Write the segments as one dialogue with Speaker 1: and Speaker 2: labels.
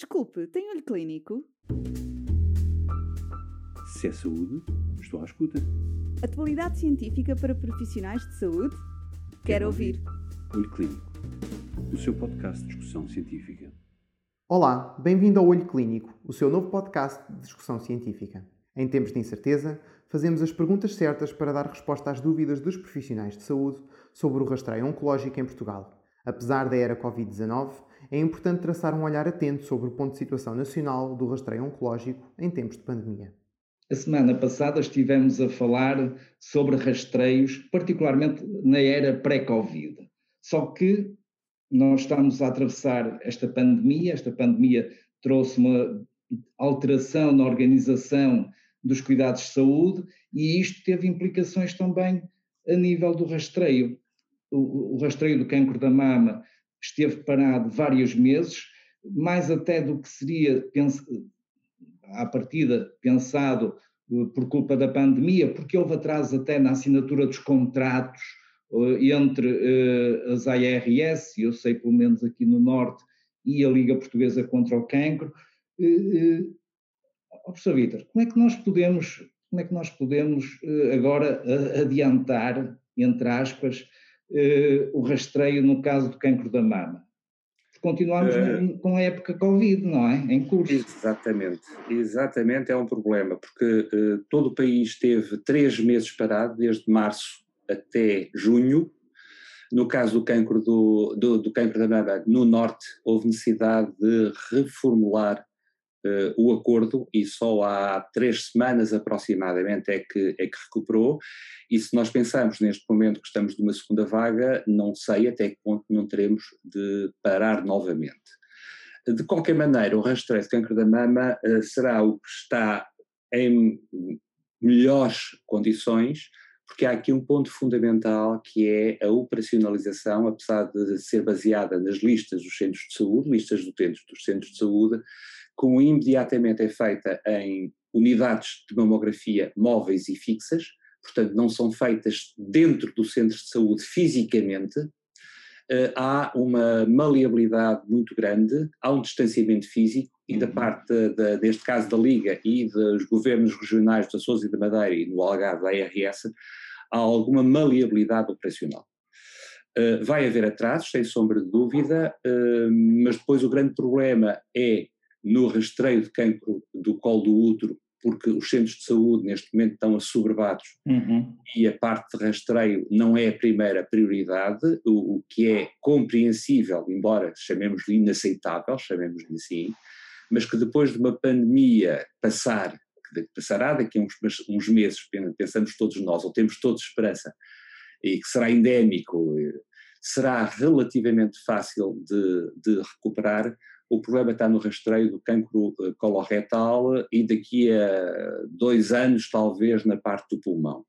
Speaker 1: Desculpe, tem olho clínico?
Speaker 2: Se é saúde, estou à escuta.
Speaker 1: Atualidade científica para profissionais de saúde? Quero, Quero ouvir.
Speaker 2: Olho Clínico, o seu podcast de discussão científica.
Speaker 3: Olá, bem-vindo ao Olho Clínico, o seu novo podcast de discussão científica. Em tempos de incerteza, fazemos as perguntas certas para dar resposta às dúvidas dos profissionais de saúde sobre o rastreio oncológico em Portugal. Apesar da era Covid-19, é importante traçar um olhar atento sobre o ponto de situação nacional do rastreio oncológico em tempos de pandemia.
Speaker 4: A semana passada estivemos a falar sobre rastreios, particularmente na era pré-Covid. Só que nós estamos a atravessar esta pandemia, esta pandemia trouxe uma alteração na organização dos cuidados de saúde e isto teve implicações também a nível do rastreio. O, o rastreio do cancro da mama esteve parado vários meses, mais até do que seria à partida pensado eh, por culpa da pandemia, porque houve atraso até na assinatura dos contratos eh, entre eh, as ARS, eu sei pelo menos aqui no Norte, e a Liga Portuguesa contra o Cancro. Professor Vítor, como é que nós podemos, como é que nós podemos agora adiantar, entre aspas, uh, o rastreio no caso do cancro da mama. Continuamos uh, com a época Covid, não é? Em curso.
Speaker 5: Exatamente, exatamente é um problema, porque uh, todo o país teve três meses parado, desde março até junho. No caso do cancro, do, do, do cancro da mama, no norte, houve necessidade de reformular uh, o acordo e só há três semanas aproximadamente é que, é que recuperou. E se nós pensamos neste momento que estamos numa segunda vaga, não sei até que ponto não teremos de parar novamente. De qualquer maneira, o rastreio de câncer da mama uh, será o que está em melhores condições, porque há aqui um ponto fundamental que é a operacionalização, apesar de ser baseada nas listas dos centros de saúde, listas do utentes dos centros de saúde, como imediatamente é feita em unidades de mamografia móveis e fixas, portanto não são feitas dentro do centro de saúde fisicamente, eh, há uma maleabilidade muito grande, há um distanciamento físico e da uhum. parte, de, neste caso da Liga e dos governos regionais de Açores e da Madeira e no Algarve da ARS, há alguma maleabilidade operacional. Uh, vai haver atrasos, sem sombra de dúvida, uh, mas depois o grande problema é no rastreio de cancro do colo do útero, porque os centros de saúde neste momento estão assoberbados uhum. e a parte de rastreio não é a primeira prioridade, o, o que é compreensível, embora chamemos-lhe inaceitável, chamemos-lhe assim, mas que depois de uma pandemia passar, que passará daqui a uns, uns meses, pensamos todos nós, ou temos todos esperança, e que será endémico, será relativamente fácil de, de recuperar, o problema está no rastreio do cancro eh, coloretal e daqui a dois anos, talvez, na parte do pulmão.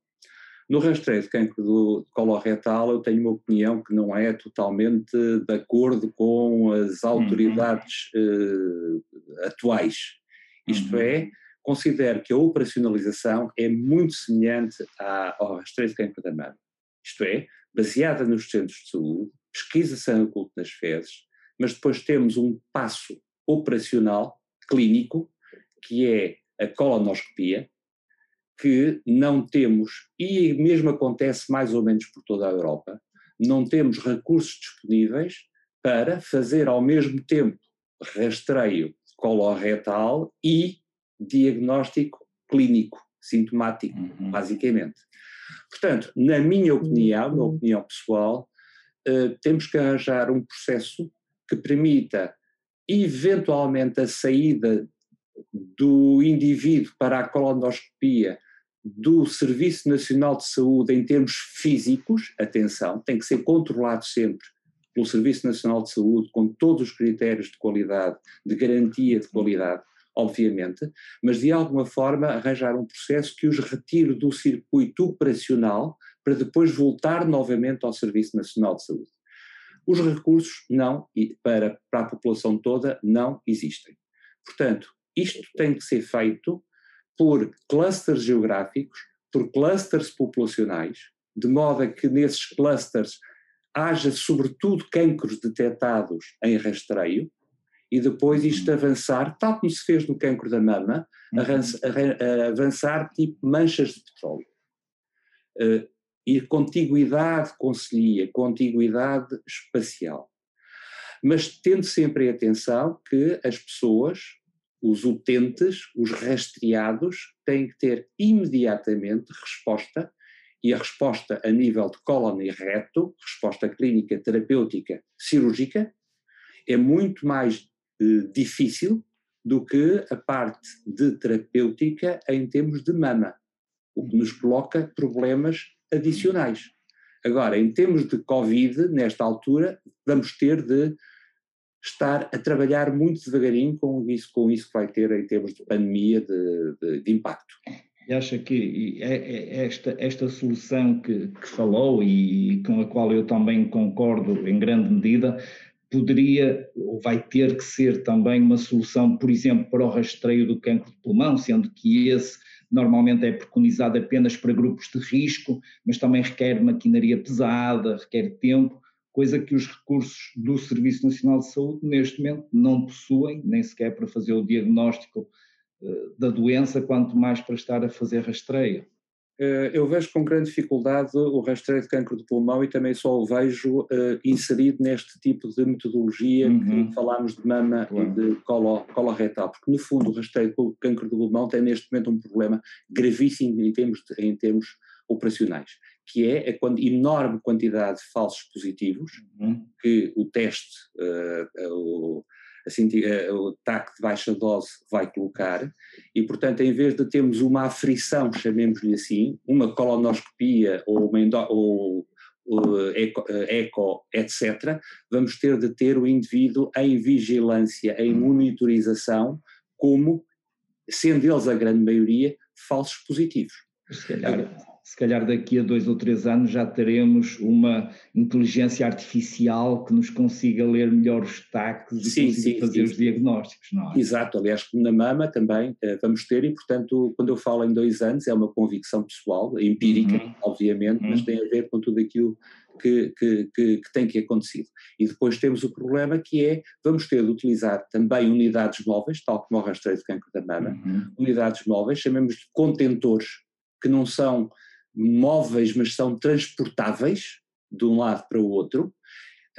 Speaker 5: No rastreio de cancro do coloretal, eu tenho uma opinião que não é totalmente de acordo com as uhum. autoridades uhum. uh, atuais. Isto uhum. é, considero que a operacionalização é muito semelhante à, ao rastreio de cancro da mama. Isto é, baseada nos centros de saúde, pesquisa sangue oculto nas fezes, mas depois temos um passo operacional, clínico, que é a colonoscopia, que não temos, e mesmo acontece mais ou menos por toda a Europa, não temos recursos disponíveis para fazer ao mesmo tempo rastreio coloretal e diagnóstico clínico, sintomático, uhum. basicamente. Portanto, na minha opinião, na uhum. opinião pessoal, uh, temos que arranjar um processo que permita eventualmente a saída do indivíduo para a colonoscopia do Serviço Nacional de Saúde em termos físicos, atenção, tem que ser controlado sempre pelo Serviço Nacional de Saúde com todos os critérios de qualidade, de garantia de qualidade, obviamente, mas de alguma forma arranjar um processo que os retire do circuito operacional para depois voltar novamente ao Serviço Nacional de Saúde. Os recursos não, para, para a população toda, não existem. Portanto, isto tem que ser feito por clusters geográficos, por clusters populacionais, de modo a que nesses clusters haja sobretudo cancros detectados em rastreio e depois isto
Speaker 4: Uhum.
Speaker 5: avançar, tal como se fez no cancro da mama,
Speaker 4: Uhum.
Speaker 5: arran- avançar tipo manchas de petróleo. E contiguidade concilia, contiguidade espacial. Mas tendo sempre em atenção que as pessoas, os utentes, os rastreados, têm que ter imediatamente resposta, e a resposta a nível de cólon e reto, resposta clínica, terapêutica, cirúrgica, é muito mais eh, difícil do que a parte de terapêutica em termos de mama, o que nos coloca problemas adicionais. Agora, em termos de Covid, nesta altura, vamos ter de estar a trabalhar muito devagarinho com isso, com isso que vai ter em termos de pandemia, de, de, de impacto.
Speaker 4: E acha que é, é esta, esta solução que, que, falou e com a qual eu também concordo em grande medida, poderia ou vai ter que ser também uma solução, por exemplo, para o rastreio do cancro de pulmão, sendo que esse normalmente é preconizado apenas para grupos de risco, mas também requer maquinaria pesada, requer tempo, coisa que os recursos do Serviço Nacional de Saúde neste momento não possuem, nem sequer para fazer o diagnóstico da doença, quanto mais para estar a fazer rastreio.
Speaker 5: Eu vejo com grande dificuldade o rastreio de cancro de pulmão e também só o vejo uh, inserido neste tipo de metodologia uhum. que falámos de mama claro. e de colo, coloretal, porque no fundo o rastreio de cancro de pulmão tem neste momento um problema gravíssimo em termos, de, em termos operacionais, que é a quando, enorme quantidade de falsos positivos uhum. que o teste, uh, o, assim, o TAC de baixa dose vai colocar, e portanto em vez de termos uma aflição, chamemos-lhe assim, uma colonoscopia ou uma endo, ou, ou, eco, eco, etc., vamos ter de ter o indivíduo em vigilância, em monitorização, como, sendo eles a grande maioria, falsos positivos.
Speaker 4: Se calhar, se calhar daqui a dois ou três anos já teremos uma inteligência artificial que nos consiga ler melhor os taques e
Speaker 5: sim,
Speaker 4: sim, fazer
Speaker 5: sim,
Speaker 4: os diagnósticos, não é?
Speaker 5: Exato, aliás, na mama também uh, vamos ter e, portanto, quando eu falo em dois anos é uma convicção pessoal, empírica, uhum. obviamente, uhum. mas tem a ver com tudo aquilo que, que, que, que, tem que acontecer. E depois temos o problema que é, vamos ter de utilizar também unidades móveis, tal como o rastreio de cancro da mama,
Speaker 4: uhum.
Speaker 5: unidades móveis, chamemos de contentores, que não são móveis, mas são transportáveis de um lado para o outro,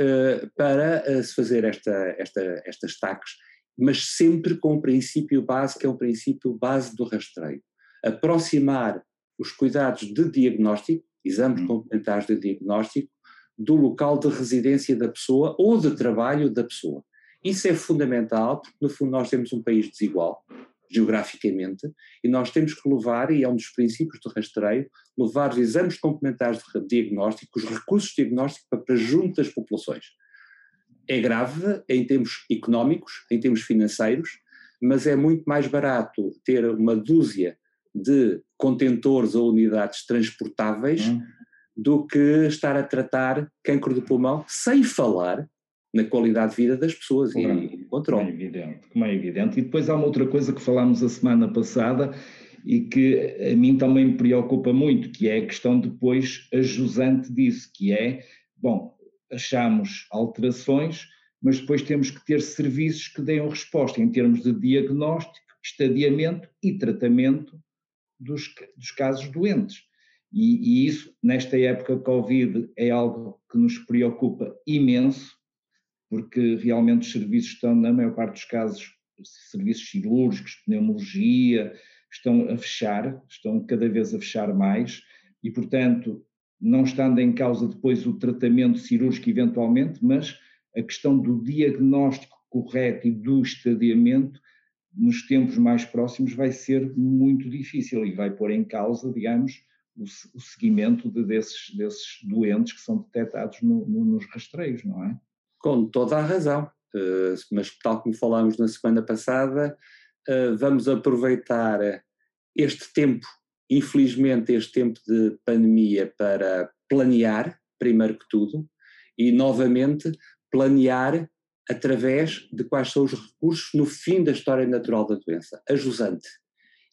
Speaker 5: uh, para uh, se fazer esta, esta, estas taques, mas sempre com o princípio base, que é o princípio base do rastreio. Aproximar os cuidados de diagnóstico, exames complementares de diagnóstico, do local de residência da pessoa ou de trabalho da pessoa. Isso é fundamental, porque no fundo nós temos um país desigual, geograficamente, e nós temos que levar, e é um dos princípios do rastreio, levar os exames complementares de diagnóstico, os recursos diagnósticos para, para junto das populações. É grave em termos económicos, em termos financeiros, mas é muito mais barato ter uma dúzia de contentores ou unidades transportáveis
Speaker 4: Hum.
Speaker 5: do que estar a tratar cancro do pulmão, sem falar na qualidade de vida das pessoas
Speaker 4: Claro.
Speaker 5: e
Speaker 4: Como é
Speaker 5: controle.
Speaker 4: evidente, como é evidente. E depois há uma outra coisa que falámos a semana passada e que a mim também me preocupa muito, que é a questão depois a jusante disso, que é, bom, achamos alterações, mas depois temos que ter serviços que deem resposta em termos de diagnóstico, estadiamento e tratamento dos, dos casos doentes. E, e isso, nesta época Covid, é algo que nos preocupa imenso, porque realmente os serviços estão, na maior parte dos casos, serviços cirúrgicos, pneumologia, estão a fechar, estão cada vez a fechar mais, e portanto, não estando em causa depois o tratamento cirúrgico eventualmente, mas a questão do diagnóstico correto e do estadiamento nos tempos mais próximos vai ser muito difícil e vai pôr em causa, digamos, o, o seguimento de, desses, desses doentes que são detectados no, no, nos rastreios, não é?
Speaker 5: Com toda a razão, eh, mas tal como falámos na semana passada, eh, vamos aproveitar este tempo, infelizmente este tempo de pandemia para planear, primeiro que tudo, e novamente planear através de quais são os recursos no fim da história natural da doença, a jusante.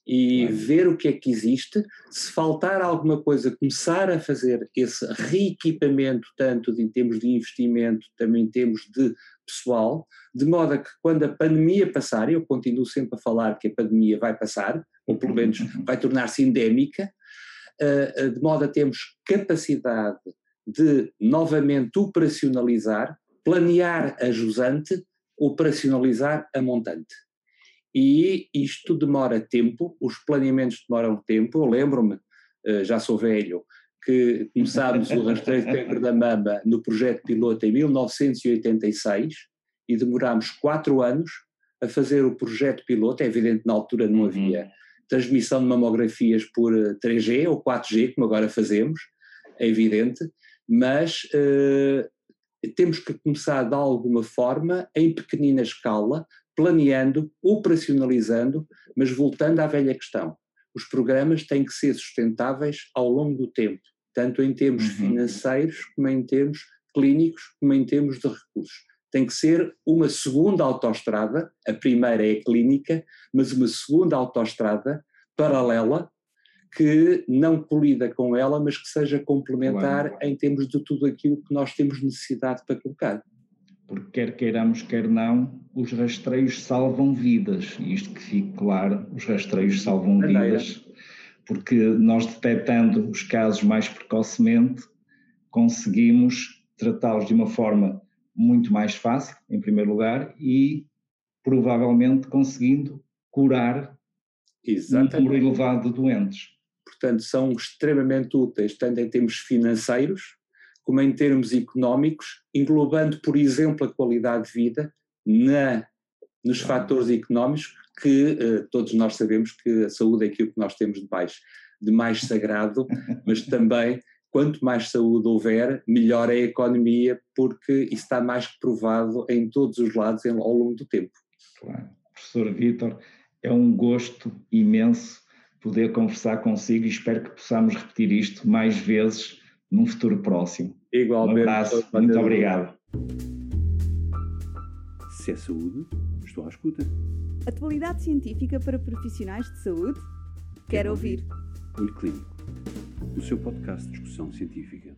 Speaker 5: E
Speaker 4: Claro.
Speaker 5: ver o que é que existe, se faltar alguma coisa, começar a fazer esse reequipamento, tanto de- em termos de investimento, também em termos de pessoal, de modo a que quando a pandemia passar, eu continuo sempre a falar que a pandemia vai passar, ou pelo menos vai tornar-se endémica, uh, de modo a termos capacidade de novamente operacionalizar, planear a jusante, operacionalizar a montante. E isto demora tempo, os planeamentos demoram tempo. Eu lembro-me, já sou velho, que começámos o rastreio de câncer da mama no projeto piloto em 1986 e demorámos quatro anos a fazer o projeto piloto. É evidente, na altura não uhum. havia transmissão de mamografias por 3G ou 4G, como agora fazemos, é evidente, mas uh, temos que começar de alguma forma, em pequenina escala, planeando, operacionalizando, mas voltando à velha questão. Os programas têm que ser sustentáveis ao longo do tempo, tanto em termos uhum. financeiros, como em termos clínicos, como em termos de recursos. Tem que ser uma segunda autoestrada, a primeira é a clínica, mas uma segunda autoestrada paralela que não colida com ela, mas que seja complementar em termos de tudo aquilo que nós temos necessidade para colocar.
Speaker 4: Porque quer queiramos, quer não, os rastreios salvam vidas, isto que fique claro, os rastreios salvam vidas, porque nós detectando os casos mais precocemente, conseguimos tratá-los de uma forma muito mais fácil, em primeiro lugar, e provavelmente conseguindo curar Exatamente. um número elevado de doentes.
Speaker 5: Portanto, são extremamente úteis, tanto em termos financeiros, como em termos económicos, englobando, por exemplo, a qualidade de vida na, nos fatores económicos, que uh, todos nós sabemos que a saúde é aquilo que nós temos de mais, de mais sagrado, mas também quanto mais saúde houver, melhor é a economia, porque isso está mais que provado em todos os lados ao longo do tempo.
Speaker 4: Claro. Professor Vítor, é um gosto imenso poder conversar consigo e espero que possamos repetir isto mais vezes num futuro próximo.
Speaker 5: Igualmente.
Speaker 4: Um abraço, muito obrigado.
Speaker 2: Se é saúde, estou à escuta.
Speaker 1: Atualidade científica para profissionais de saúde? Quero, Quero ouvir.
Speaker 2: ouvir. Olho Clínico, o seu podcast de discussão científica.